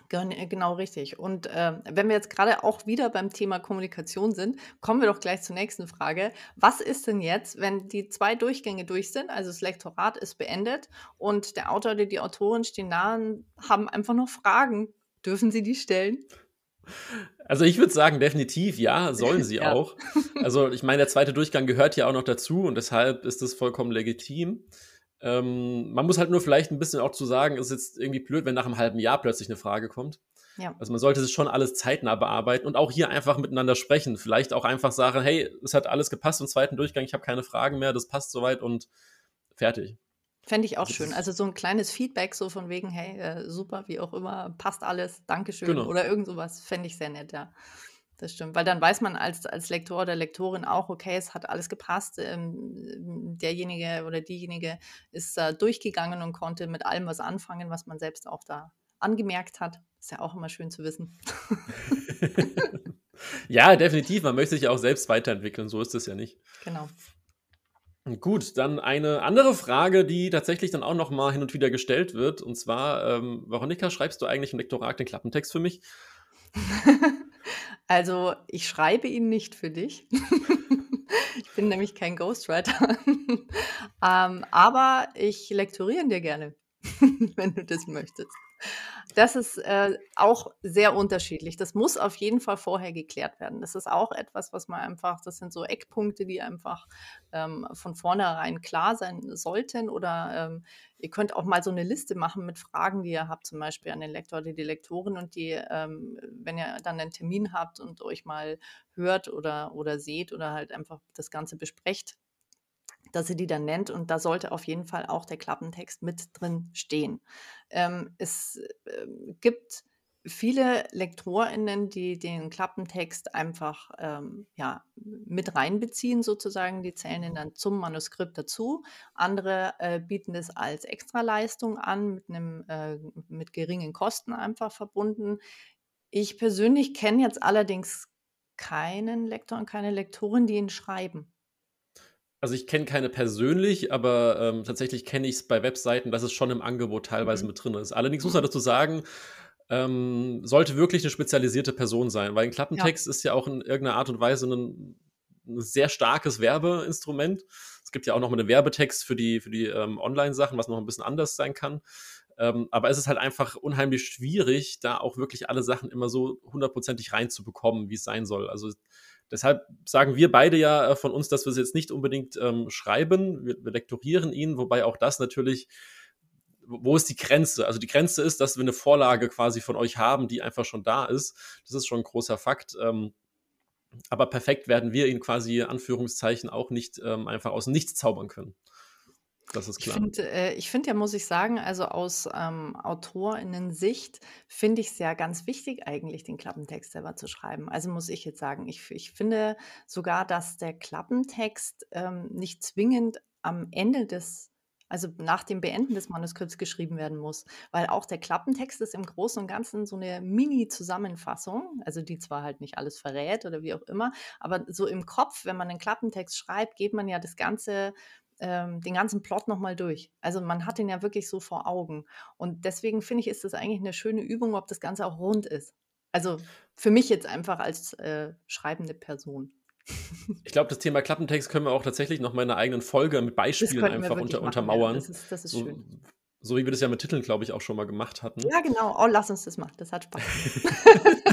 Genau richtig. Und äh, wenn wir jetzt gerade auch wieder beim Thema Kommunikation sind, kommen wir doch gleich zur nächsten Frage. Was ist denn jetzt, wenn die zwei Durchgänge durch sind, also das Lektorat ist beendet und der Autor oder die Autorin stehen da und haben einfach noch Fragen? Dürfen sie die stellen? Also ich würde sagen, definitiv ja, sollen sie ja. auch. Also ich meine, der zweite Durchgang gehört ja auch noch dazu und deshalb ist das vollkommen legitim. Ähm, man muss halt nur vielleicht ein bisschen auch zu sagen, ist jetzt irgendwie blöd, wenn nach einem halben Jahr plötzlich eine Frage kommt. Ja. Also man sollte es schon alles zeitnah bearbeiten und auch hier einfach miteinander sprechen. Vielleicht auch einfach sagen, hey, es hat alles gepasst im zweiten Durchgang, ich habe keine Fragen mehr, das passt soweit und fertig. Fände ich auch schön. Also so ein kleines Feedback, so von wegen, hey, äh, super, wie auch immer, passt alles, Dankeschön genau. oder irgend sowas, fände ich sehr nett, ja. Das stimmt, weil dann weiß man als, als Lektor oder Lektorin auch, okay, es hat alles gepasst. Ähm, derjenige oder diejenige ist äh, durchgegangen und konnte mit allem was anfangen, was man selbst auch da angemerkt hat. Ist ja auch immer schön zu wissen. ja, definitiv. Man möchte sich auch selbst weiterentwickeln. So ist es ja nicht. Genau. Gut, dann eine andere Frage, die tatsächlich dann auch noch mal hin und wieder gestellt wird. Und zwar, ähm, Veronika, schreibst du eigentlich im Lektorat den Klappentext für mich? Also, ich schreibe ihn nicht für dich. Ich bin nämlich kein Ghostwriter. Ähm, aber ich lektoriere ihn dir gerne, wenn du das möchtest. Das ist äh, auch sehr unterschiedlich. Das muss auf jeden Fall vorher geklärt werden. Das ist auch etwas, was man einfach, das sind so Eckpunkte, die einfach ähm, von vornherein klar sein sollten. Oder ähm, ihr könnt auch mal so eine Liste machen mit Fragen, die ihr habt, zum Beispiel an den Lektor oder die Lektorin. Und die, ähm, wenn ihr dann einen Termin habt und euch mal hört oder, oder seht oder halt einfach das Ganze besprecht, dass sie die dann nennt und da sollte auf jeden Fall auch der Klappentext mit drin stehen. Ähm, es äh, gibt viele LektorInnen, die den Klappentext einfach ähm, ja, mit reinbeziehen, sozusagen. Die zählen ihn dann zum Manuskript dazu. Andere äh, bieten es als Extraleistung an, mit, einem, äh, mit geringen Kosten einfach verbunden. Ich persönlich kenne jetzt allerdings keinen Lektor und keine Lektorin, die ihn schreiben. Also ich kenne keine persönlich, aber ähm, tatsächlich kenne ich es bei Webseiten, dass es schon im Angebot teilweise mhm. mit drin ist. Allerdings muss man dazu sagen, ähm, sollte wirklich eine spezialisierte Person sein, weil ein Klappentext ja. ist ja auch in irgendeiner Art und Weise ein, ein, sehr starkes Werbeinstrument. Es gibt ja auch noch mal einen Werbetext für die, für die ähm, Online-Sachen, was noch ein bisschen anders sein kann. Ähm, aber es ist halt einfach unheimlich schwierig, da auch wirklich alle Sachen immer so hundertprozentig reinzubekommen, wie es sein soll. Also Deshalb sagen wir beide ja äh, von uns, dass wir es jetzt nicht unbedingt ähm, schreiben. Wir, wir lektorieren ihn, wobei auch das natürlich, wo ist die Grenze? Also die Grenze ist, dass wir eine Vorlage quasi von euch haben, die einfach schon da ist. Das ist schon ein großer Fakt. Ähm, aber perfekt werden wir ihn quasi, Anführungszeichen, auch nicht ähm, einfach aus nichts zaubern können. Das ist klar. Ich finde äh, find ja, muss ich sagen, also aus ähm, AutorInnen-Sicht finde ich es ja ganz wichtig, eigentlich den Klappentext selber zu schreiben. Also muss ich jetzt sagen, ich, ich finde sogar, dass der Klappentext ähm, nicht zwingend am Ende des also nach dem Beenden des Manuskripts geschrieben werden muss, weil auch der Klappentext ist im Großen und Ganzen so eine Mini-Zusammenfassung, also die zwar halt nicht alles verrät oder wie auch immer, aber so im Kopf, wenn man einen Klappentext schreibt, geht man ja das ganze ähm, den ganzen Plot nochmal durch. Also man hat den ja wirklich so vor Augen. Und deswegen finde ich, ist das eigentlich eine schöne Übung, ob das Ganze auch rund ist. Also für mich jetzt einfach als äh, schreibende Person. Ich glaube, das Thema Klappentext können wir auch tatsächlich noch mal in einer eigenen Folge mit Beispielen einfach unter, untermauern. Ja, das ist, das ist so, schön. So wie wir das ja mit Titeln, glaube ich, auch schon mal gemacht hatten. Ja, genau. Oh, lass uns das machen. Das hat Spaß.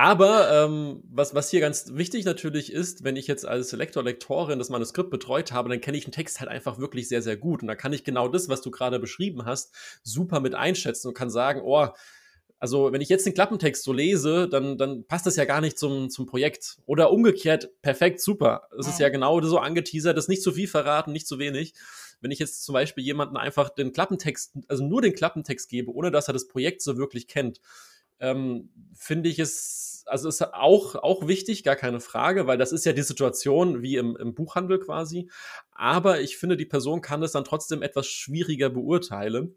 Aber ähm, was, was hier ganz wichtig natürlich ist, wenn ich jetzt als Lektor, Lektorin das Manuskript betreut habe, dann kenne ich den Text halt einfach wirklich sehr, sehr gut. Und da kann ich genau das, was du gerade beschrieben hast, super mit einschätzen und kann sagen, oh, also wenn ich jetzt den Klappentext so lese, dann, dann passt das ja gar nicht zum, zum Projekt. Oder umgekehrt, perfekt, super. Es ist ja genau so angeteasert, das ist nicht zu viel verraten, nicht zu wenig. Wenn ich jetzt zum Beispiel jemanden einfach den Klappentext, also nur den Klappentext gebe, ohne dass er das Projekt so wirklich kennt, ähm, finde ich es, also ist auch, auch wichtig, gar keine Frage, weil das ist ja die Situation wie im, im Buchhandel quasi. Aber ich finde, die Person kann es dann trotzdem etwas schwieriger beurteilen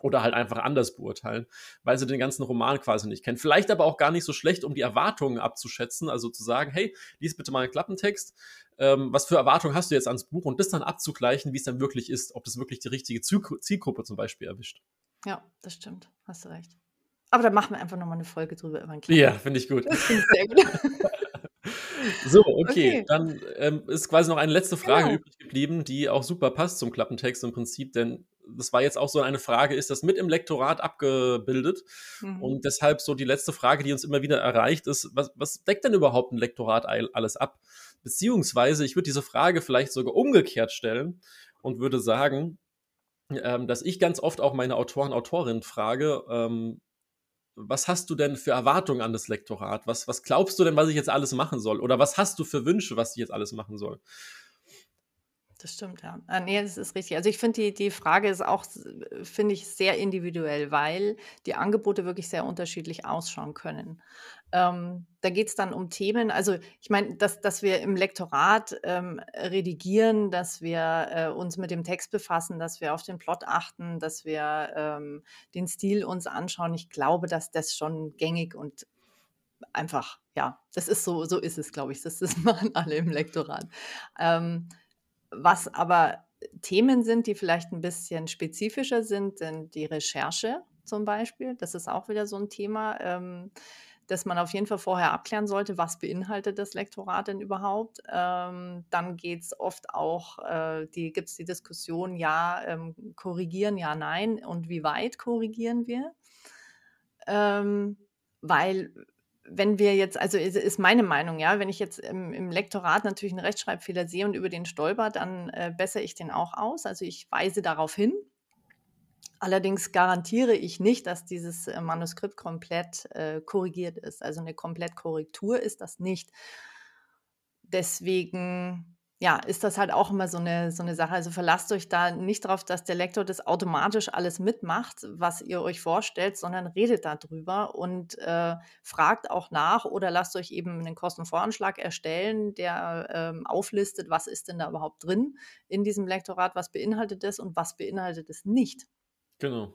oder halt einfach anders beurteilen, weil sie den ganzen Roman quasi nicht kennt. Vielleicht aber auch gar nicht so schlecht, um die Erwartungen abzuschätzen, also zu sagen, hey, lies bitte mal einen Klappentext, ähm, was für Erwartungen hast du jetzt ans Buch und das dann abzugleichen, wie es dann wirklich ist, ob das wirklich die richtige Zielgruppe zum Beispiel erwischt. Ja, das stimmt, hast du recht. Aber da machen wir einfach nochmal eine Folge drüber über Ja, finde ich gut. Das finde ich sehr gut. so, okay, okay. dann ähm, ist quasi noch eine letzte Frage genau. übrig geblieben, die auch super passt zum Klappentext im Prinzip, denn das war jetzt auch so eine Frage, ist das mit im Lektorat abgebildet? Mhm. Und deshalb so die letzte Frage, die uns immer wieder erreicht, ist, was, was deckt denn überhaupt ein Lektorat alles ab? Beziehungsweise, ich würde diese Frage vielleicht sogar umgekehrt stellen und würde sagen, ähm, dass ich ganz oft auch meine Autoren, Autorinnen frage, ähm, was hast du denn für Erwartungen an das Lektorat? Was, was glaubst du denn, was ich jetzt alles machen soll? Oder was hast du für Wünsche, was ich jetzt alles machen soll? Das stimmt, ja. Ah, ne, das ist richtig. Also, ich finde, die die Frage ist auch, finde ich, sehr individuell, weil die Angebote wirklich sehr unterschiedlich ausschauen können. Ähm, da es dann um Themen also, ich meine, dass dass wir im Lektorat, ähm, redigieren, dass wir, äh, uns mit dem Text befassen, dass wir auf den Plot achten, dass wir, ähm, den Stil uns anschauen. Ich glaube, dass das schon gängig und einfach ja, das ist so so ist es, glaube ich. Das das machen alle im Lektorat. Ähm was aber Themen sind, die vielleicht ein bisschen spezifischer sind, sind die Recherche zum Beispiel. Das ist auch wieder so ein Thema, ähm, das man auf jeden Fall vorher abklären sollte. Was beinhaltet das Lektorat denn überhaupt? Ähm, dann geht es oft auch, äh, gibt es die Diskussion, ja, ähm, korrigieren, ja, nein und wie weit korrigieren wir? Ähm, weil wenn wir jetzt, also ist meine Meinung, ja, wenn ich jetzt im, im Lektorat natürlich einen Rechtschreibfehler sehe und über den stolper, dann äh, bessere ich den auch aus. Also ich weise darauf hin. Allerdings garantiere ich nicht, dass dieses äh, Manuskript komplett äh, korrigiert ist. Also eine Komplettkorrektur ist das nicht. Deswegen ja, ist das halt auch immer so eine, so eine Sache. Also verlasst euch da nicht darauf, dass der Lektor das automatisch alles mitmacht, was ihr euch vorstellt, sondern redet darüber und äh, fragt auch nach oder lasst euch eben einen Kostenvoranschlag erstellen, der ähm, auflistet, was ist denn da überhaupt drin in diesem Lektorat, was beinhaltet es und was beinhaltet es nicht. Genau.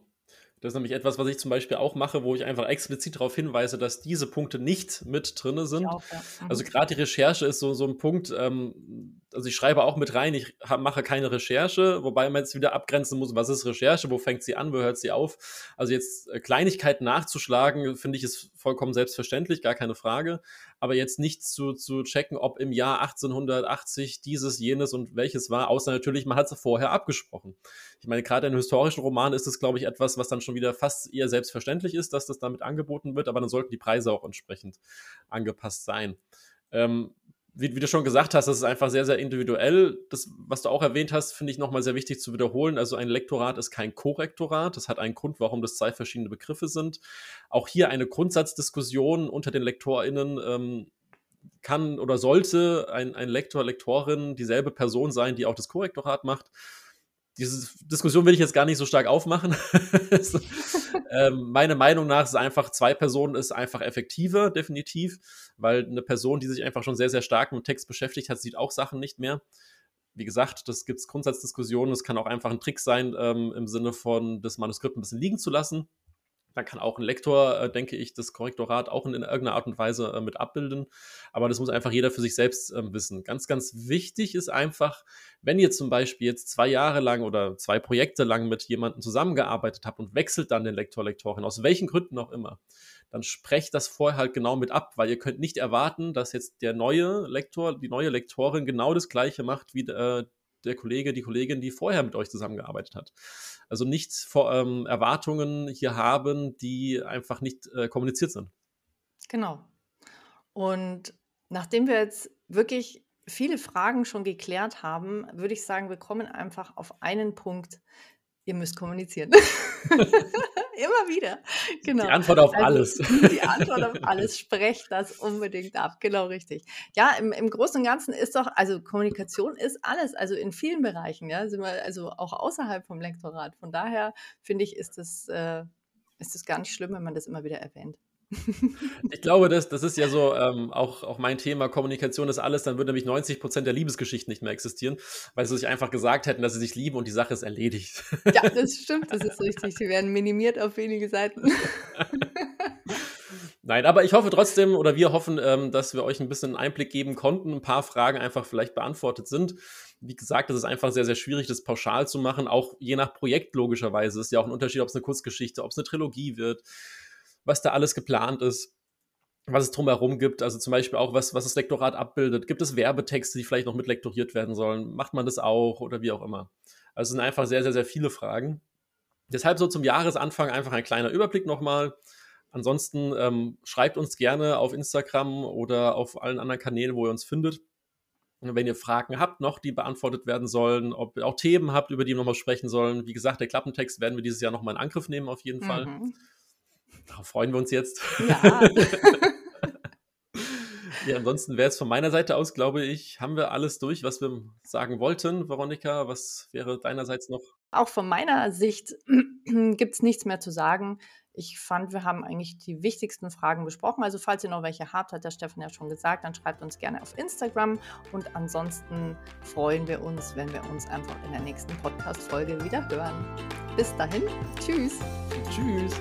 Das ist nämlich etwas, was ich zum Beispiel auch mache, wo ich einfach explizit darauf hinweise, dass diese Punkte nicht mit drin sind. Auch, ja. mhm. Also gerade die Recherche ist so, so ein Punkt, ähm, also ich schreibe auch mit rein, ich mache keine Recherche, wobei man jetzt wieder abgrenzen muss, was ist Recherche, wo fängt sie an, wo hört sie auf. Also jetzt äh, Kleinigkeiten nachzuschlagen, finde ich, ist vollkommen selbstverständlich, gar keine Frage. Aber jetzt nicht zu, zu checken, ob im Jahr 1880 dieses, jenes und welches war, außer natürlich, man hat es vorher abgesprochen. Ich meine, gerade in historischen Romanen ist es, glaube ich, etwas, was dann schon wieder fast eher selbstverständlich ist, dass das damit angeboten wird, aber dann sollten die Preise auch entsprechend angepasst sein. Ähm, wie, wie, du schon gesagt hast, das ist einfach sehr, sehr individuell. Das, was du auch erwähnt hast, finde ich nochmal sehr wichtig zu wiederholen. Also ein Lektorat ist kein Korrektorat. Das hat einen Grund, warum das zwei verschiedene Begriffe sind. Auch hier eine Grundsatzdiskussion unter den LektorInnen ähm, kann oder sollte ein, ein Lektor, Lektorin dieselbe Person sein, die auch das Korrektorat macht diese Diskussion will ich jetzt gar nicht so stark aufmachen. ähm, meine Meinung nach ist einfach, zwei Personen ist einfach effektiver, definitiv, weil eine Person, die sich einfach schon sehr, sehr stark mit Text beschäftigt hat, sieht auch Sachen nicht mehr. Wie gesagt, das gibt es Grundsatzdiskussionen. Es kann auch einfach ein Trick sein, ähm, im Sinne von das Manuskript ein bisschen liegen zu lassen. Dann kann auch ein Lektor, äh, denke ich, das Korrektorat auch in, in irgendeiner Art und Weise äh, mit abbilden. Aber das muss einfach jeder für sich selbst äh, wissen. Ganz, ganz wichtig ist einfach, wenn ihr zum Beispiel jetzt zwei Jahre lang oder zwei Projekte lang mit jemandem zusammengearbeitet habt und wechselt dann den Lektor, Lektorin, aus welchen Gründen auch immer, dann sprecht das vorher halt genau mit ab, weil ihr könnt nicht erwarten, dass jetzt der neue Lektor, die neue Lektorin genau das Gleiche macht wie äh, der Kollege, die Kollegin, die vorher mit euch zusammengearbeitet hat. Also nicht vor, ähm, Erwartungen hier haben, die einfach nicht äh, kommuniziert sind. Genau. Und nachdem wir jetzt wirklich viele Fragen schon geklärt haben, würde ich sagen, wir kommen einfach auf einen Punkt. Ihr müsst kommunizieren. Immer wieder. Genau. Die Antwort auf also, alles. Die Antwort auf alles. Sprecht das unbedingt ab. Genau richtig. Ja, im, im Großen und Ganzen ist doch, also Kommunikation ist alles, also in vielen Bereichen, ja, sind wir also auch außerhalb vom Lektorat. Von daher finde ich, ist das, äh, ist das gar nicht schlimm, wenn man das immer wieder erwähnt. Ich glaube, das, das ist ja so ähm, auch, auch mein Thema, Kommunikation ist alles, dann würde nämlich 90 Prozent der Liebesgeschichten nicht mehr existieren, weil sie sich einfach gesagt hätten, dass sie sich lieben und die Sache ist erledigt. Ja, das stimmt, das ist richtig. Sie werden minimiert auf wenige Seiten. Nein, aber ich hoffe trotzdem, oder wir hoffen, ähm, dass wir euch ein bisschen Einblick geben konnten, ein paar Fragen einfach vielleicht beantwortet sind. Wie gesagt, es ist einfach sehr, sehr schwierig, das pauschal zu machen, auch je nach Projekt logischerweise. Es ist ja auch ein Unterschied, ob es eine Kurzgeschichte, ob es eine Trilogie wird, was da alles geplant ist was es drumherum gibt, also zum Beispiel auch, was, was das Lektorat abbildet. Gibt es Werbetexte, die vielleicht noch mit lektoriert werden sollen? Macht man das auch oder wie auch immer? Also es sind einfach sehr, sehr, sehr viele Fragen. Deshalb so zum Jahresanfang einfach ein kleiner Überblick nochmal. Ansonsten ähm, schreibt uns gerne auf Instagram oder auf allen anderen Kanälen, wo ihr uns findet. Wenn ihr Fragen habt noch, die beantwortet werden sollen, ob ihr auch Themen habt, über die wir nochmal sprechen sollen. Wie gesagt, der Klappentext werden wir dieses Jahr nochmal in Angriff nehmen, auf jeden Fall. Darauf freuen wir uns jetzt. Ja. ja, ansonsten wäre es von meiner Seite aus, glaube ich, haben wir alles durch, was wir sagen wollten. Veronika, was wäre deinerseits noch? Auch von meiner Sicht gibt es nichts mehr zu sagen. Ich fand, wir haben eigentlich die wichtigsten Fragen besprochen. Also falls ihr noch welche habt, hat der Stefan ja schon gesagt, dann schreibt uns gerne auf Instagram. Und ansonsten freuen wir uns, wenn wir uns einfach in der nächsten Podcast-Folge wieder hören. Bis dahin, tschüss. Tschüss.